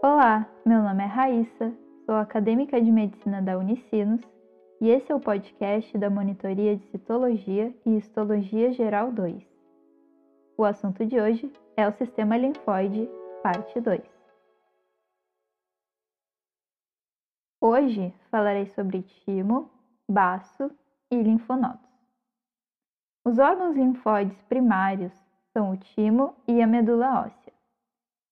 Olá, meu nome é Raíssa, sou acadêmica de medicina da Unicinos e esse é o podcast da Monitoria de Citologia e Histologia Geral 2. O assunto de hoje é o sistema linfóide, parte 2. Hoje falarei sobre timo, baço e linfonodos. Os órgãos linfóides primários são o timo e a medula óssea.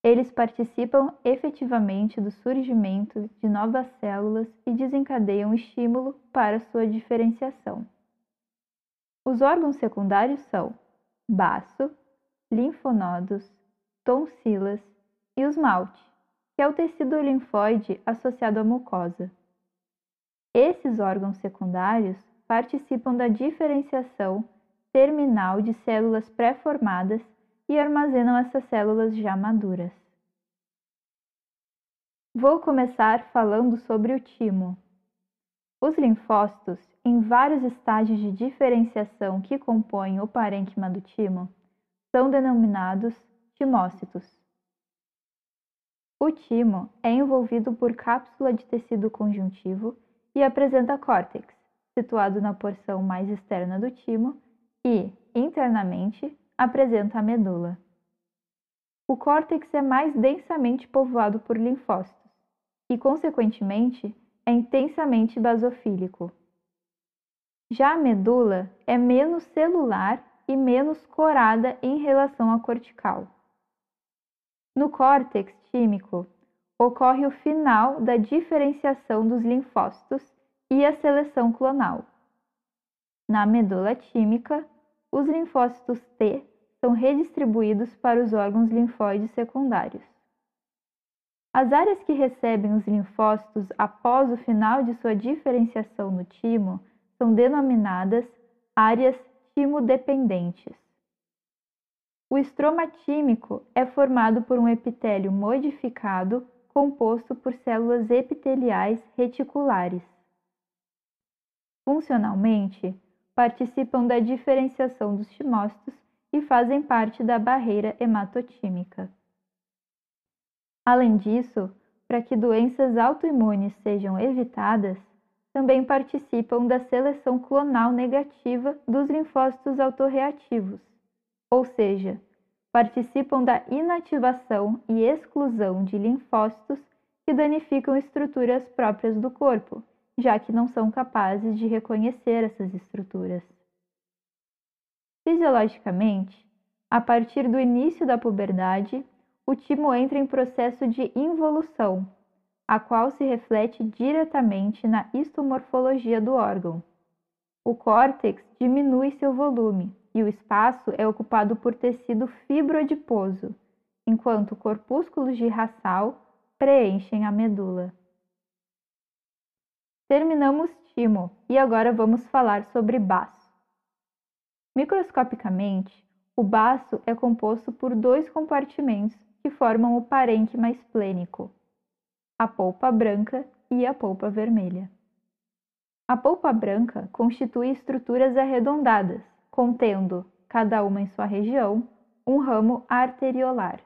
Eles participam efetivamente do surgimento de novas células e desencadeiam estímulo para sua diferenciação. Os órgãos secundários são baço, linfonodos, tonsilas e o esmalte, que é o tecido linfóide associado à mucosa. Esses órgãos secundários participam da diferenciação terminal de células pré-formadas e armazenam essas células já maduras. Vou começar falando sobre o timo. Os linfócitos, em vários estágios de diferenciação que compõem o parênquima do timo, são denominados timócitos. O timo é envolvido por cápsula de tecido conjuntivo e apresenta córtex, situado na porção mais externa do timo, e, internamente, apresenta a medula. O córtex é mais densamente povoado por linfócitos e, consequentemente, é intensamente basofílico. Já a medula é menos celular e menos corada em relação à cortical. No córtex tímico, ocorre o final da diferenciação dos linfócitos e a seleção clonal. Na medula tímica, os linfócitos T são redistribuídos para os órgãos linfóides secundários. As áreas que recebem os linfócitos após o final de sua diferenciação no timo são denominadas áreas timodependentes. O estroma tímico é formado por um epitélio modificado composto por células epiteliais reticulares. Funcionalmente, participam da diferenciação dos timócitos e fazem parte da barreira hematotímica. Além disso, para que doenças autoimunes sejam evitadas, também participam da seleção clonal negativa dos linfócitos autorreativos, ou seja, participam da inativação e exclusão de linfócitos que danificam estruturas próprias do corpo, já que não são capazes de reconhecer essas estruturas. Fisiologicamente, a partir do início da puberdade, o timo entra em processo de involução, a qual se reflete diretamente na histomorfologia do órgão. O córtex diminui seu volume e o espaço é ocupado por tecido fibrodiposo, enquanto corpúsculos de raçal preenchem a medula. Terminamos timo e agora vamos falar sobre baço. Microscopicamente, o baço é composto por dois compartimentos que formam o parênquima esplênico, a polpa branca e a polpa vermelha. A polpa branca constitui estruturas arredondadas, contendo, cada uma em sua região, um ramo arteriolar.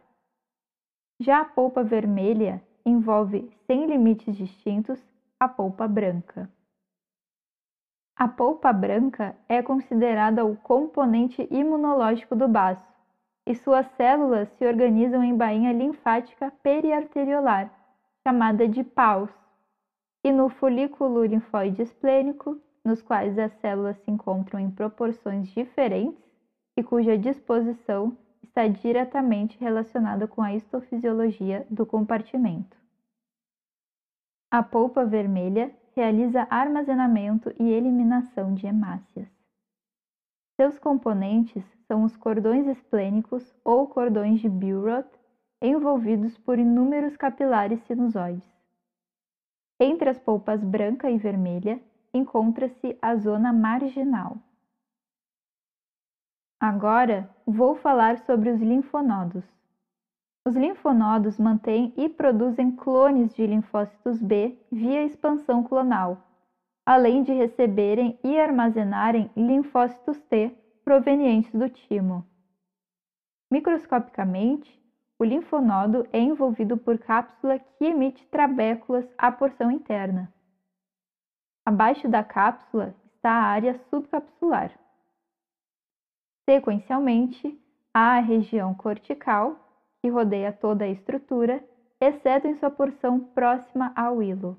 Já a polpa vermelha envolve, sem limites distintos, a polpa branca. A polpa branca é considerada o componente imunológico do baço e suas células se organizam em bainha linfática periarteriolar, chamada de paus, e no folículo linfóide esplênico, nos quais as células se encontram em proporções diferentes e cuja disposição está diretamente relacionada com a histofisiologia do compartimento. A polpa vermelha realiza armazenamento e eliminação de hemácias. Seus componentes são os cordões esplênicos ou cordões de Billroth, envolvidos por inúmeros capilares sinusoides. Entre as polpas branca e vermelha encontra-se a zona marginal. Agora vou falar sobre os linfonodos. Os linfonodos mantêm e produzem clones de linfócitos B via expansão clonal, além de receberem e armazenarem linfócitos T provenientes do timo. Microscopicamente, o linfonodo é envolvido por cápsula que emite trabéculas à porção interna. Abaixo da cápsula está a área subcapsular. Sequencialmente, há a região cortical, que rodeia toda a estrutura, exceto em sua porção próxima ao hilo.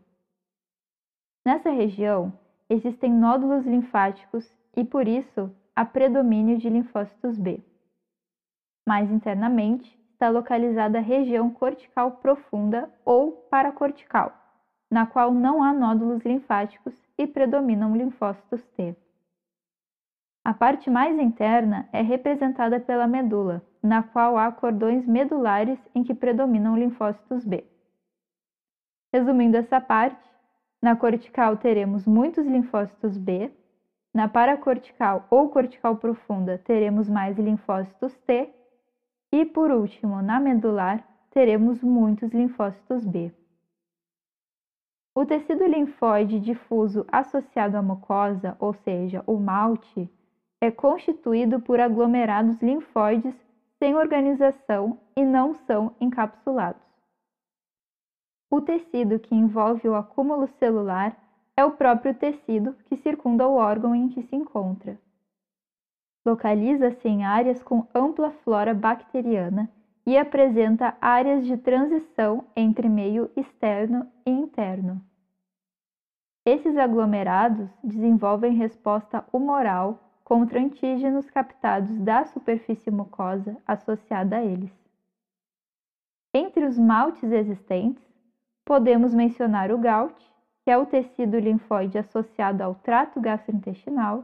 Nessa região, existem nódulos linfáticos e, por isso, há predomínio de linfócitos B. Mais internamente, está localizada a região cortical profunda ou paracortical, na qual não há nódulos linfáticos e predominam linfócitos T. A parte mais interna é representada pela medula, na qual há cordões medulares em que predominam linfócitos B. Resumindo essa parte, na cortical teremos muitos linfócitos B, na paracortical ou cortical profunda teremos mais linfócitos T e por último, na medular, teremos muitos linfócitos B. O tecido linfóide difuso associado à mucosa, ou seja, o malte, é constituído por aglomerados linfóides sem organização e não são encapsulados. O tecido que envolve o acúmulo celular é o próprio tecido que circunda o órgão em que se encontra. Localiza-se em áreas com ampla flora bacteriana e apresenta áreas de transição entre meio externo e interno. Esses aglomerados desenvolvem resposta humoral contra antígenos captados da superfície mucosa associada a eles. Entre os maltes existentes, podemos mencionar o GALT, que é o tecido linfóide associado ao trato gastrointestinal,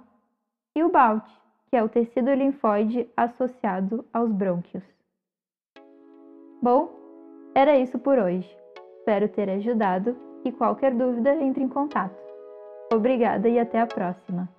e o BALT, que é o tecido linfóide associado aos brônquios. Bom, era isso por hoje. Espero ter ajudado e qualquer dúvida entre em contato. Obrigada e até a próxima!